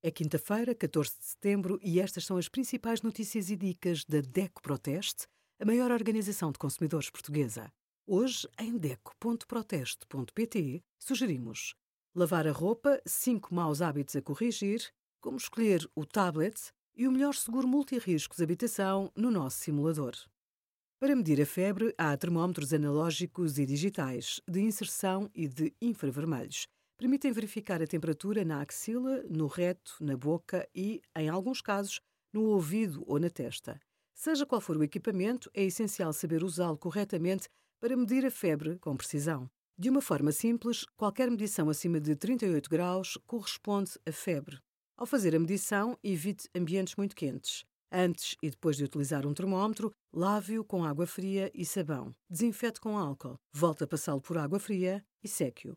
É quinta-feira, 14 de setembro, e estas são as principais notícias e dicas da DECO Proteste, a maior organização de consumidores portuguesa. Hoje, em DECO.proteste.pt, sugerimos lavar a roupa, 5 maus hábitos a corrigir, como escolher o tablet e o melhor seguro multirriscos habitação no nosso simulador. Para medir a febre, há termómetros analógicos e digitais, de inserção e de infravermelhos. Permitem verificar a temperatura na axila, no reto, na boca e, em alguns casos, no ouvido ou na testa. Seja qual for o equipamento, é essencial saber usá-lo corretamente para medir a febre com precisão. De uma forma simples, qualquer medição acima de 38 graus corresponde a febre. Ao fazer a medição, evite ambientes muito quentes. Antes e depois de utilizar um termómetro, lave-o com água fria e sabão. Desinfete com álcool. Volte a passá-lo por água fria e seque-o.